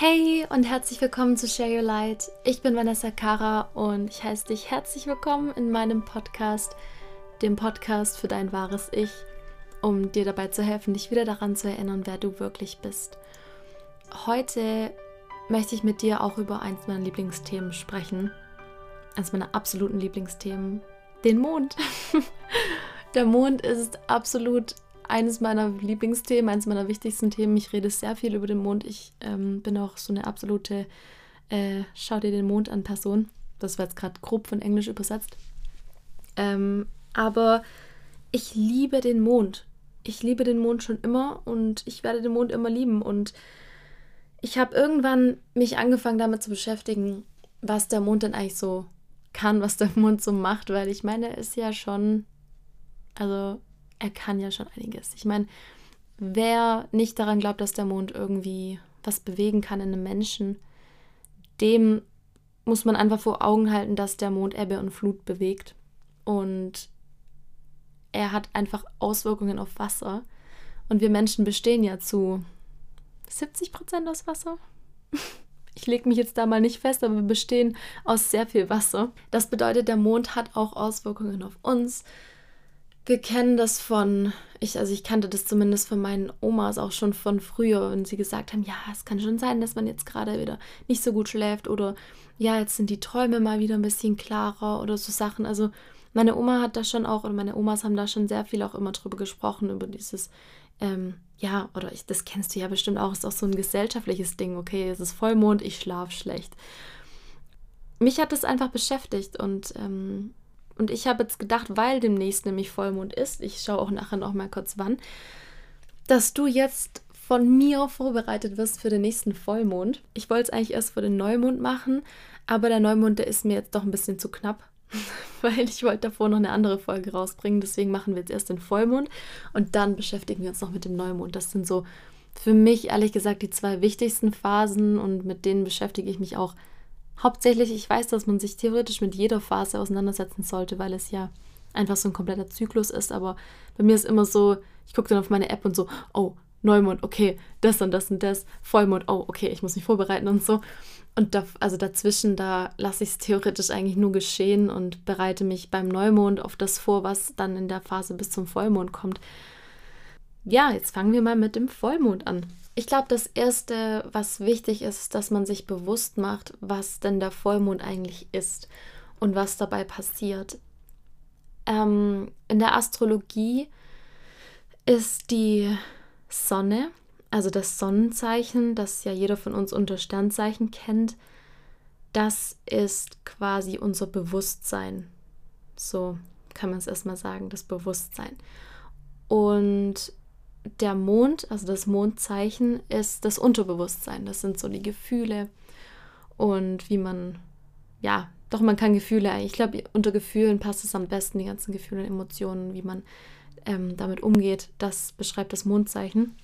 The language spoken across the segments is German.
Hey und herzlich willkommen zu Share Your Light. Ich bin Vanessa Kara und ich heiße dich herzlich willkommen in meinem Podcast, dem Podcast für dein wahres Ich, um dir dabei zu helfen, dich wieder daran zu erinnern, wer du wirklich bist. Heute möchte ich mit dir auch über eins meiner Lieblingsthemen sprechen. Eins meiner absoluten Lieblingsthemen, den Mond. Der Mond ist absolut eines meiner Lieblingsthemen, eines meiner wichtigsten Themen. Ich rede sehr viel über den Mond. Ich ähm, bin auch so eine absolute äh, Schau dir den Mond an Person. Das war jetzt gerade grob von Englisch übersetzt. Ähm, aber ich liebe den Mond. Ich liebe den Mond schon immer und ich werde den Mond immer lieben. Und ich habe irgendwann mich angefangen damit zu beschäftigen, was der Mond denn eigentlich so kann, was der Mond so macht, weil ich meine, er ist ja schon, also er kann ja schon einiges. Ich meine, wer nicht daran glaubt, dass der Mond irgendwie was bewegen kann in einem Menschen, dem muss man einfach vor Augen halten, dass der Mond Ebbe und Flut bewegt. Und er hat einfach Auswirkungen auf Wasser. Und wir Menschen bestehen ja zu 70 Prozent aus Wasser. Ich lege mich jetzt da mal nicht fest, aber wir bestehen aus sehr viel Wasser. Das bedeutet, der Mond hat auch Auswirkungen auf uns, wir kennen das von, ich, also ich kannte das zumindest von meinen Omas auch schon von früher, wenn sie gesagt haben, ja, es kann schon sein, dass man jetzt gerade wieder nicht so gut schläft oder ja, jetzt sind die Träume mal wieder ein bisschen klarer oder so Sachen. Also meine Oma hat da schon auch, oder meine Omas haben da schon sehr viel auch immer drüber gesprochen, über dieses, ähm, ja, oder ich, das kennst du ja bestimmt auch, ist auch so ein gesellschaftliches Ding, okay, es ist Vollmond, ich schlafe schlecht. Mich hat das einfach beschäftigt und ähm, und ich habe jetzt gedacht, weil demnächst nämlich Vollmond ist, ich schaue auch nachher noch mal kurz wann, dass du jetzt von mir vorbereitet wirst für den nächsten Vollmond. Ich wollte es eigentlich erst für den Neumond machen, aber der Neumond, der ist mir jetzt doch ein bisschen zu knapp, weil ich wollte davor noch eine andere Folge rausbringen. Deswegen machen wir jetzt erst den Vollmond und dann beschäftigen wir uns noch mit dem Neumond. Das sind so für mich ehrlich gesagt die zwei wichtigsten Phasen und mit denen beschäftige ich mich auch Hauptsächlich, ich weiß, dass man sich theoretisch mit jeder Phase auseinandersetzen sollte, weil es ja einfach so ein kompletter Zyklus ist. Aber bei mir ist immer so, ich gucke dann auf meine App und so, oh, Neumond, okay, das und das und das, Vollmond, oh, okay, ich muss mich vorbereiten und so. Und da, also dazwischen, da lasse ich es theoretisch eigentlich nur geschehen und bereite mich beim Neumond auf das vor, was dann in der Phase bis zum Vollmond kommt. Ja, jetzt fangen wir mal mit dem Vollmond an. Ich glaube, das Erste, was wichtig ist, dass man sich bewusst macht, was denn der Vollmond eigentlich ist und was dabei passiert. Ähm, in der Astrologie ist die Sonne, also das Sonnenzeichen, das ja jeder von uns unter Sternzeichen kennt, das ist quasi unser Bewusstsein. So kann man es erstmal sagen, das Bewusstsein. Und der Mond, also das Mondzeichen, ist das Unterbewusstsein. Das sind so die Gefühle und wie man, ja, doch man kann Gefühle, ich glaube, unter Gefühlen passt es am besten, die ganzen Gefühle und Emotionen, wie man ähm, damit umgeht. Das beschreibt das Mondzeichen.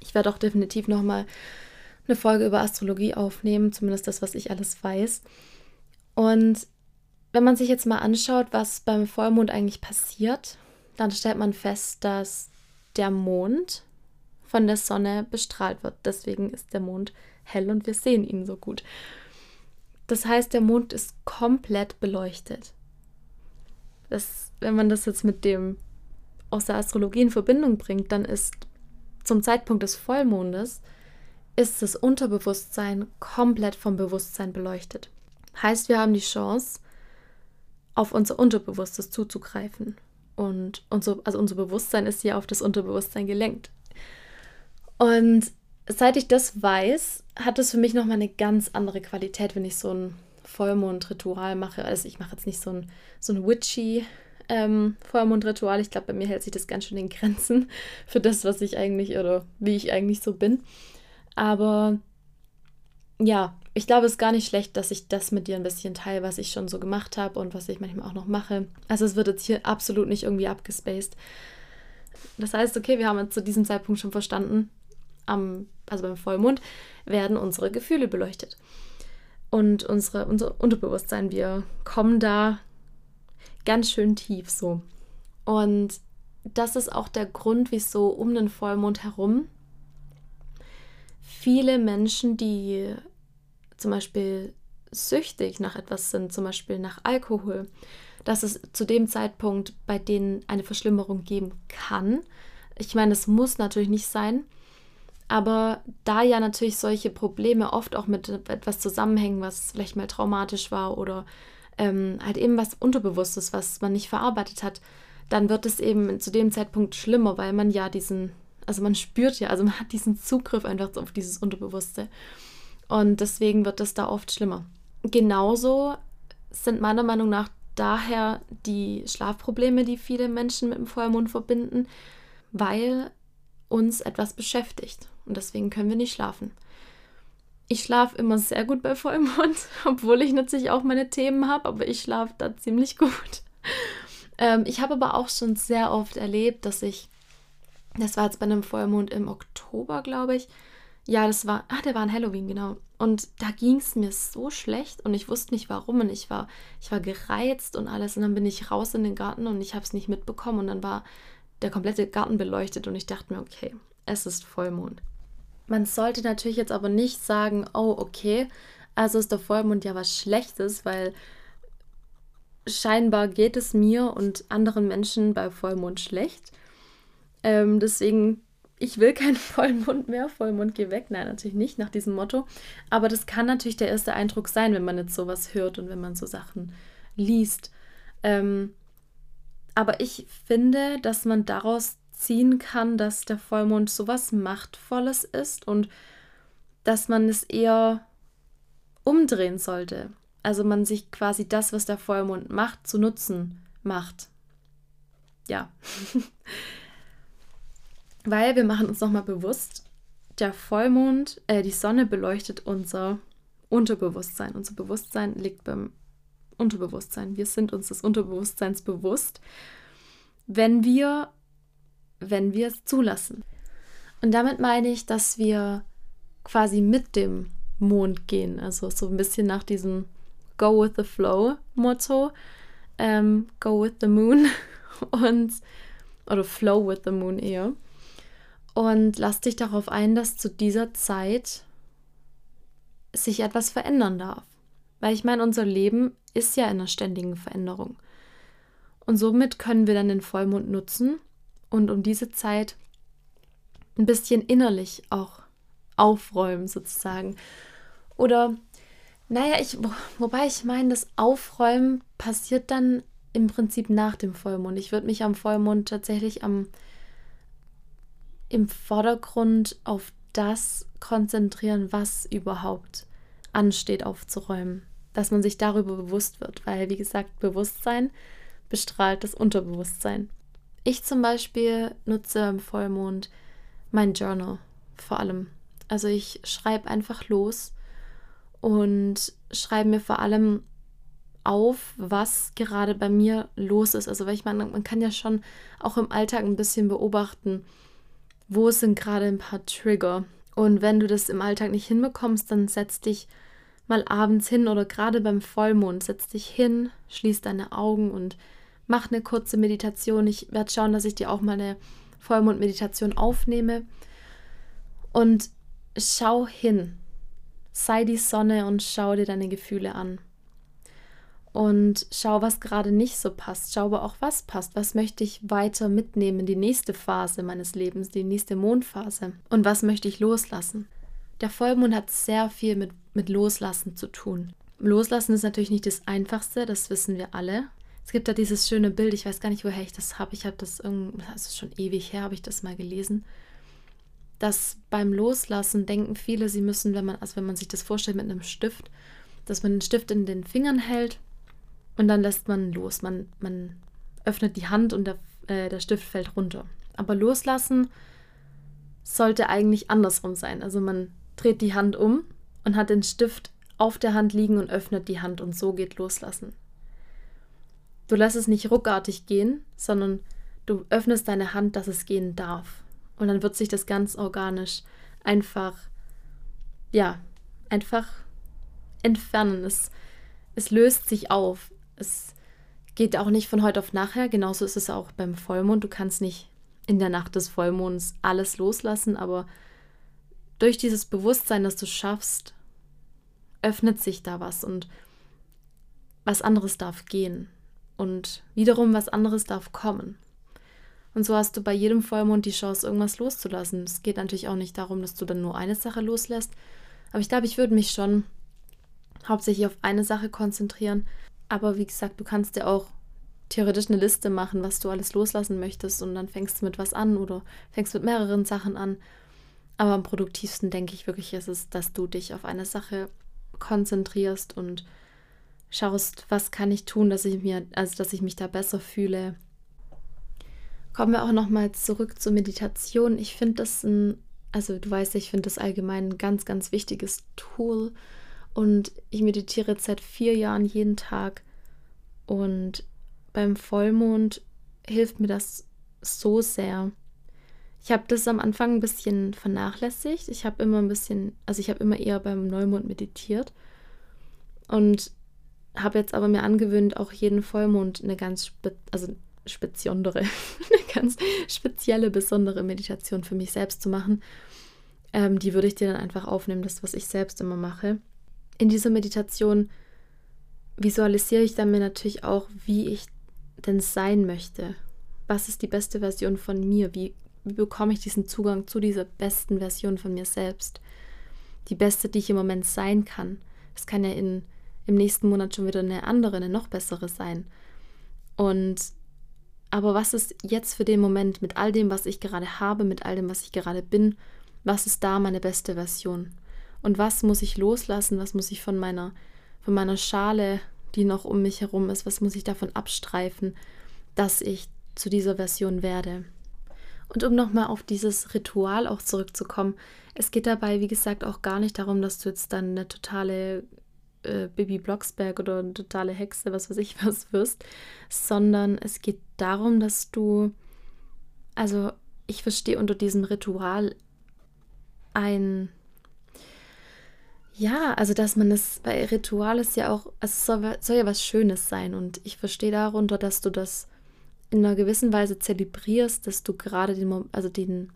Ich werde auch definitiv nochmal eine Folge über Astrologie aufnehmen, zumindest das, was ich alles weiß. Und wenn man sich jetzt mal anschaut, was beim Vollmond eigentlich passiert, dann stellt man fest, dass der Mond von der Sonne bestrahlt wird. Deswegen ist der Mond hell und wir sehen ihn so gut. Das heißt, der Mond ist komplett beleuchtet. Das, wenn man das jetzt mit dem aus der Astrologie in Verbindung bringt, dann ist zum Zeitpunkt des Vollmondes ist das Unterbewusstsein komplett vom Bewusstsein beleuchtet. Heißt, wir haben die Chance, auf unser Unterbewusstes zuzugreifen. Und unser, also unser Bewusstsein ist ja auf das Unterbewusstsein gelenkt. Und seit ich das weiß, hat es für mich nochmal eine ganz andere Qualität, wenn ich so ein Vollmondritual mache. Also ich mache jetzt nicht so ein, so ein witchy ähm, Vollmondritual. Ich glaube, bei mir hält sich das ganz schön in Grenzen für das, was ich eigentlich oder wie ich eigentlich so bin. Aber ja, ich glaube, es ist gar nicht schlecht, dass ich das mit dir ein bisschen teile, was ich schon so gemacht habe und was ich manchmal auch noch mache. Also es wird jetzt hier absolut nicht irgendwie abgespaced. Das heißt, okay, wir haben jetzt zu diesem Zeitpunkt schon verstanden, am, also beim Vollmond werden unsere Gefühle beleuchtet. Und unsere, unser Unterbewusstsein, wir kommen da ganz schön tief so. Und das ist auch der Grund, wieso um den Vollmond herum viele Menschen, die zum Beispiel süchtig nach etwas sind, zum Beispiel nach Alkohol, dass es zu dem Zeitpunkt bei denen eine Verschlimmerung geben kann. Ich meine, es muss natürlich nicht sein, aber da ja natürlich solche Probleme oft auch mit etwas zusammenhängen, was vielleicht mal traumatisch war oder ähm, halt eben was Unterbewusstes, was man nicht verarbeitet hat, dann wird es eben zu dem Zeitpunkt schlimmer, weil man ja diesen, also man spürt ja, also man hat diesen Zugriff einfach auf dieses Unterbewusste. Und deswegen wird es da oft schlimmer. Genauso sind meiner Meinung nach daher die Schlafprobleme, die viele Menschen mit dem Vollmond verbinden, weil uns etwas beschäftigt. Und deswegen können wir nicht schlafen. Ich schlafe immer sehr gut bei Vollmond, obwohl ich natürlich auch meine Themen habe, aber ich schlafe da ziemlich gut. Ähm, ich habe aber auch schon sehr oft erlebt, dass ich, das war jetzt bei einem Vollmond im Oktober, glaube ich, ja, das war, ah, der war an Halloween, genau. Und da ging es mir so schlecht und ich wusste nicht warum und ich war, ich war gereizt und alles und dann bin ich raus in den Garten und ich habe es nicht mitbekommen und dann war der komplette Garten beleuchtet und ich dachte mir, okay, es ist Vollmond. Man sollte natürlich jetzt aber nicht sagen, oh, okay, also ist der Vollmond ja was Schlechtes, weil scheinbar geht es mir und anderen Menschen bei Vollmond schlecht. Ähm, deswegen ich will keinen Vollmond mehr, Vollmond geh weg. Nein, natürlich nicht nach diesem Motto. Aber das kann natürlich der erste Eindruck sein, wenn man jetzt sowas hört und wenn man so Sachen liest. Ähm, aber ich finde, dass man daraus ziehen kann, dass der Vollmond sowas Machtvolles ist und dass man es eher umdrehen sollte. Also man sich quasi das, was der Vollmond macht, zu nutzen macht. Ja. Weil wir machen uns nochmal bewusst, der Vollmond, äh, die Sonne beleuchtet unser Unterbewusstsein. Unser Bewusstsein liegt beim Unterbewusstsein. Wir sind uns des Unterbewusstseins bewusst, wenn wir, wenn wir es zulassen. Und damit meine ich, dass wir quasi mit dem Mond gehen. Also so ein bisschen nach diesem Go with the Flow Motto. Ähm, go with the Moon und oder Flow with the Moon eher und lass dich darauf ein, dass zu dieser Zeit sich etwas verändern darf. Weil ich meine, unser Leben ist ja in einer ständigen Veränderung. Und somit können wir dann den Vollmond nutzen und um diese Zeit ein bisschen innerlich auch aufräumen sozusagen. Oder, naja, ich, wobei ich meine, das Aufräumen passiert dann im Prinzip nach dem Vollmond. Ich würde mich am Vollmond tatsächlich am im Vordergrund auf das konzentrieren, was überhaupt ansteht aufzuräumen. Dass man sich darüber bewusst wird, weil, wie gesagt, Bewusstsein bestrahlt das Unterbewusstsein. Ich zum Beispiel nutze im Vollmond mein Journal vor allem. Also ich schreibe einfach los und schreibe mir vor allem auf, was gerade bei mir los ist. Also weil ich meine, man kann ja schon auch im Alltag ein bisschen beobachten, wo sind gerade ein paar Trigger. Und wenn du das im Alltag nicht hinbekommst, dann setz dich mal abends hin oder gerade beim Vollmond, setz dich hin, schließ deine Augen und mach eine kurze Meditation. Ich werde schauen, dass ich dir auch mal eine Vollmond-Meditation aufnehme. Und schau hin. Sei die Sonne und schau dir deine Gefühle an und schau, was gerade nicht so passt. Schau aber auch, was passt. Was möchte ich weiter mitnehmen in die nächste Phase meines Lebens, die nächste Mondphase? Und was möchte ich loslassen? Der Vollmond hat sehr viel mit, mit Loslassen zu tun. Loslassen ist natürlich nicht das Einfachste, das wissen wir alle. Es gibt da dieses schöne Bild, ich weiß gar nicht, woher ich das habe. Ich habe das irgendwie, das ist schon ewig her, habe ich das mal gelesen. Dass beim Loslassen denken viele, sie müssen, wenn man, also wenn man sich das vorstellt mit einem Stift, dass man den Stift in den Fingern hält und dann lässt man los. Man, man öffnet die Hand und der, äh, der Stift fällt runter. Aber loslassen sollte eigentlich andersrum sein. Also man dreht die Hand um und hat den Stift auf der Hand liegen und öffnet die Hand und so geht loslassen. Du lässt es nicht ruckartig gehen, sondern du öffnest deine Hand, dass es gehen darf. Und dann wird sich das ganz organisch einfach, ja, einfach entfernen. Es, es löst sich auf es geht auch nicht von heute auf nachher. Genauso ist es auch beim Vollmond. Du kannst nicht in der Nacht des Vollmonds alles loslassen, aber durch dieses Bewusstsein, dass du schaffst, öffnet sich da was und was anderes darf gehen und wiederum was anderes darf kommen. Und so hast du bei jedem Vollmond die Chance, irgendwas loszulassen. Es geht natürlich auch nicht darum, dass du dann nur eine Sache loslässt. Aber ich glaube, ich würde mich schon hauptsächlich auf eine Sache konzentrieren. Aber wie gesagt, du kannst dir auch theoretisch eine Liste machen, was du alles loslassen möchtest. Und dann fängst du mit was an oder fängst mit mehreren Sachen an. Aber am produktivsten denke ich wirklich ist es, dass du dich auf eine Sache konzentrierst und schaust, was kann ich tun, dass ich mir, also dass ich mich da besser fühle. Kommen wir auch nochmal zurück zur Meditation. Ich finde das ein, also du weißt, ich finde das allgemein ein ganz, ganz wichtiges Tool. Und ich meditiere jetzt seit vier Jahren jeden Tag. Und beim Vollmond hilft mir das so sehr. Ich habe das am Anfang ein bisschen vernachlässigt. Ich habe immer ein bisschen, also ich habe immer eher beim Neumond meditiert. Und habe jetzt aber mir angewöhnt, auch jeden Vollmond eine ganz, spe also speziondere, eine ganz spezielle, besondere Meditation für mich selbst zu machen. Ähm, die würde ich dir dann einfach aufnehmen, das, was ich selbst immer mache. In dieser Meditation visualisiere ich dann mir natürlich auch, wie ich denn sein möchte. Was ist die beste Version von mir? Wie, wie bekomme ich diesen Zugang zu dieser besten Version von mir selbst? Die beste, die ich im Moment sein kann. Das kann ja in im nächsten Monat schon wieder eine andere, eine noch bessere sein. Und aber was ist jetzt für den Moment mit all dem, was ich gerade habe, mit all dem, was ich gerade bin, was ist da meine beste Version? Und was muss ich loslassen? Was muss ich von meiner, von meiner Schale, die noch um mich herum ist, was muss ich davon abstreifen, dass ich zu dieser Version werde? Und um nochmal auf dieses Ritual auch zurückzukommen, es geht dabei, wie gesagt, auch gar nicht darum, dass du jetzt dann eine totale äh, Bibi Blocksberg oder eine totale Hexe, was weiß ich was wirst, sondern es geht darum, dass du, also ich verstehe unter diesem Ritual ein, ja, also dass man es bei Ritual ist ja auch, also es soll, soll ja was Schönes sein und ich verstehe darunter, dass du das in einer gewissen Weise zelebrierst, dass du gerade den, also den,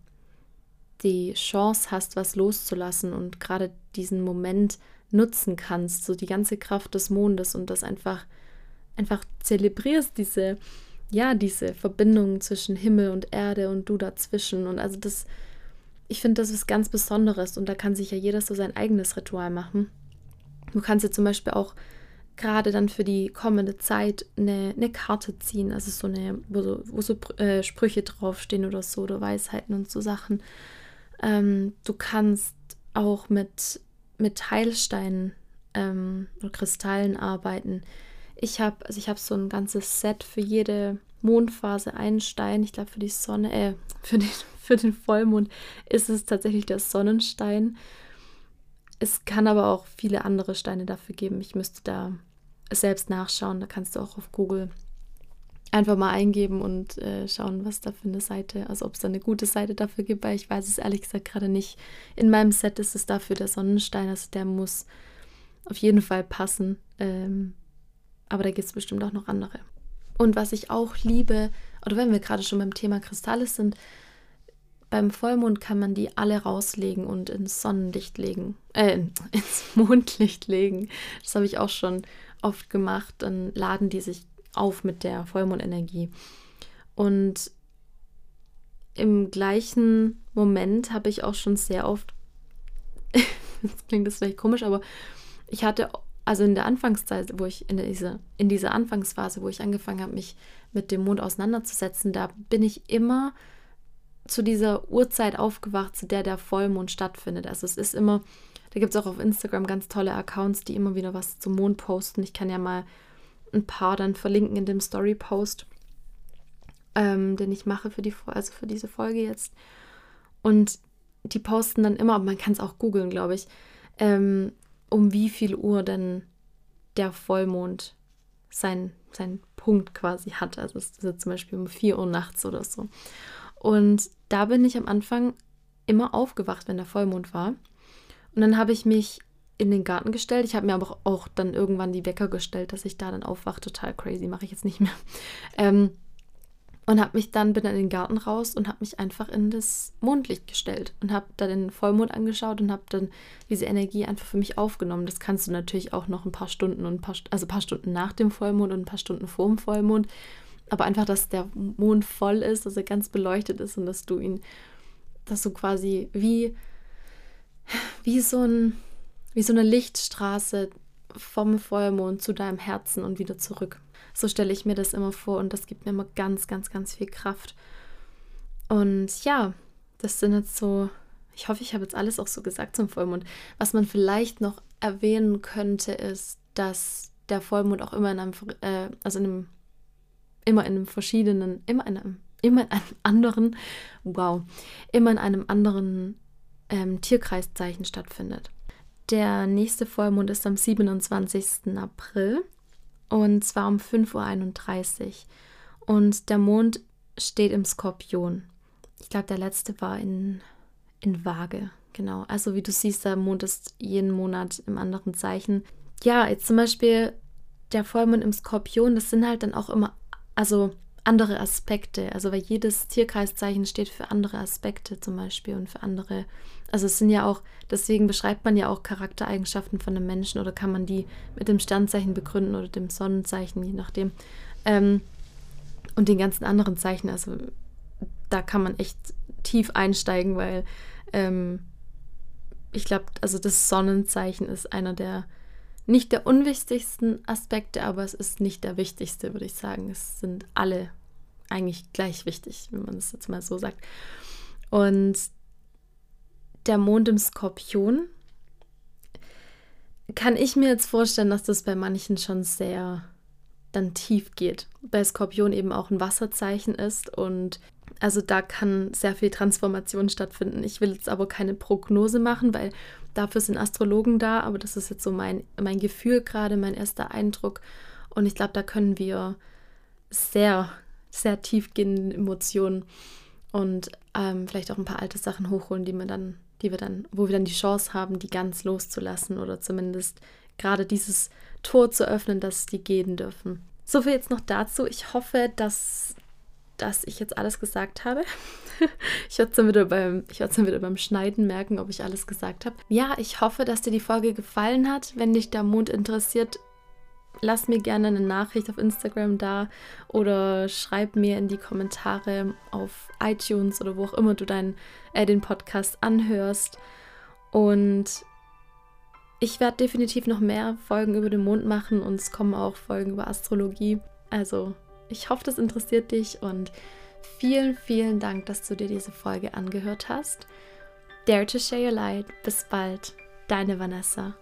die Chance hast, was loszulassen und gerade diesen Moment nutzen kannst, so die ganze Kraft des Mondes und das einfach, einfach zelebrierst, diese, ja, diese Verbindung zwischen Himmel und Erde und du dazwischen. Und also das, ich finde, das ist ganz Besonderes und da kann sich ja jeder so sein eigenes Ritual machen. Du kannst ja zum Beispiel auch gerade dann für die kommende Zeit eine, eine Karte ziehen, also so eine, wo so, wo so äh, Sprüche draufstehen oder so, oder Weisheiten und so Sachen. Ähm, du kannst auch mit mit Heilsteinen ähm, oder Kristallen arbeiten. Ich habe, also ich habe so ein ganzes Set für jede Mondphase einen Stein. Ich glaube für die Sonne, äh, für den, für den Vollmond ist es tatsächlich der Sonnenstein. Es kann aber auch viele andere Steine dafür geben. Ich müsste da selbst nachschauen. Da kannst du auch auf Google einfach mal eingeben und äh, schauen, was da für eine Seite, also ob es da eine gute Seite dafür gibt, weil ich weiß es ehrlich gesagt gerade nicht. In meinem Set ist es dafür der Sonnenstein, also der muss auf jeden Fall passen. Ähm, aber da gibt es bestimmt auch noch andere. Und was ich auch liebe, oder wenn wir gerade schon beim Thema Kristalle sind, beim Vollmond kann man die alle rauslegen und ins Sonnenlicht legen, äh, ins Mondlicht legen. Das habe ich auch schon oft gemacht. Dann laden die sich auf mit der Vollmondenergie. Und im gleichen Moment habe ich auch schon sehr oft, jetzt klingt das vielleicht komisch, aber ich hatte, also in der Anfangszeit, wo ich in dieser, in dieser Anfangsphase, wo ich angefangen habe, mich mit dem Mond auseinanderzusetzen, da bin ich immer zu dieser Uhrzeit aufgewacht, zu der der Vollmond stattfindet. Also es ist immer, da gibt es auch auf Instagram ganz tolle Accounts, die immer wieder was zum Mond posten. Ich kann ja mal ein paar dann verlinken in dem Story-Post, ähm, den ich mache für, die, also für diese Folge jetzt. Und die posten dann immer, aber man kann es auch googeln, glaube ich, ähm, um wie viel Uhr denn der Vollmond sein, sein Punkt quasi hat. Also es ist zum Beispiel um 4 Uhr nachts oder so. Und da bin ich am Anfang immer aufgewacht, wenn der Vollmond war. Und dann habe ich mich in den Garten gestellt. Ich habe mir aber auch dann irgendwann die Wecker gestellt, dass ich da dann aufwache. Total crazy, mache ich jetzt nicht mehr. Ähm, und habe mich dann bin dann in den Garten raus und habe mich einfach in das Mondlicht gestellt und habe da den Vollmond angeschaut und habe dann diese Energie einfach für mich aufgenommen. Das kannst du natürlich auch noch ein paar Stunden und ein paar also ein paar Stunden nach dem Vollmond und ein paar Stunden vor dem Vollmond, aber einfach, dass der Mond voll ist, dass er ganz beleuchtet ist und dass du ihn dass du quasi wie wie so ein wie so eine Lichtstraße vom Vollmond zu deinem Herzen und wieder zurück. So stelle ich mir das immer vor und das gibt mir immer ganz, ganz, ganz viel Kraft. Und ja, das sind jetzt so, ich hoffe, ich habe jetzt alles auch so gesagt zum Vollmond. Was man vielleicht noch erwähnen könnte, ist, dass der Vollmond auch immer in einem, äh, also in einem, immer in einem verschiedenen, immer in einem, immer in einem anderen, wow, immer in einem anderen ähm, Tierkreiszeichen stattfindet. Der nächste Vollmond ist am 27. April und zwar um 5.31 Uhr. Und der Mond steht im Skorpion. Ich glaube, der letzte war in, in Waage. Genau. Also wie du siehst, der Mond ist jeden Monat im anderen Zeichen. Ja, jetzt zum Beispiel der Vollmond im Skorpion, das sind halt dann auch immer, also andere Aspekte. Also weil jedes Tierkreiszeichen steht für andere Aspekte zum Beispiel und für andere. Also es sind ja auch, deswegen beschreibt man ja auch Charaktereigenschaften von einem Menschen oder kann man die mit dem Sternzeichen begründen oder dem Sonnenzeichen, je nachdem. Ähm, und den ganzen anderen Zeichen. Also da kann man echt tief einsteigen, weil ähm, ich glaube, also das Sonnenzeichen ist einer der nicht der unwichtigsten Aspekte, aber es ist nicht der wichtigste, würde ich sagen. Es sind alle eigentlich gleich wichtig, wenn man es jetzt mal so sagt. Und der Mond im Skorpion kann ich mir jetzt vorstellen, dass das bei manchen schon sehr dann tief geht. Bei Skorpion eben auch ein Wasserzeichen ist und also da kann sehr viel Transformation stattfinden. Ich will jetzt aber keine Prognose machen, weil dafür sind Astrologen da, aber das ist jetzt so mein, mein Gefühl gerade, mein erster Eindruck. Und ich glaube, da können wir sehr sehr tiefgehenden Emotionen und ähm, vielleicht auch ein paar alte Sachen hochholen, die wir dann, die wir dann, wo wir dann die Chance haben, die ganz loszulassen oder zumindest gerade dieses Tor zu öffnen, dass die gehen dürfen. So viel jetzt noch dazu. Ich hoffe, dass, dass ich jetzt alles gesagt habe. ich werde es dann, wieder beim, dann wieder beim Schneiden merken, ob ich alles gesagt habe. Ja, ich hoffe, dass dir die Folge gefallen hat. Wenn dich der Mond interessiert, lass mir gerne eine Nachricht auf Instagram da oder schreib mir in die Kommentare auf iTunes oder wo auch immer du dein, äh, den Podcast anhörst. Und ich werde definitiv noch mehr Folgen über den Mond machen und es kommen auch Folgen über Astrologie. Also ich hoffe, das interessiert dich und vielen, vielen Dank, dass du dir diese Folge angehört hast. Dare to share your light. Bis bald. Deine Vanessa.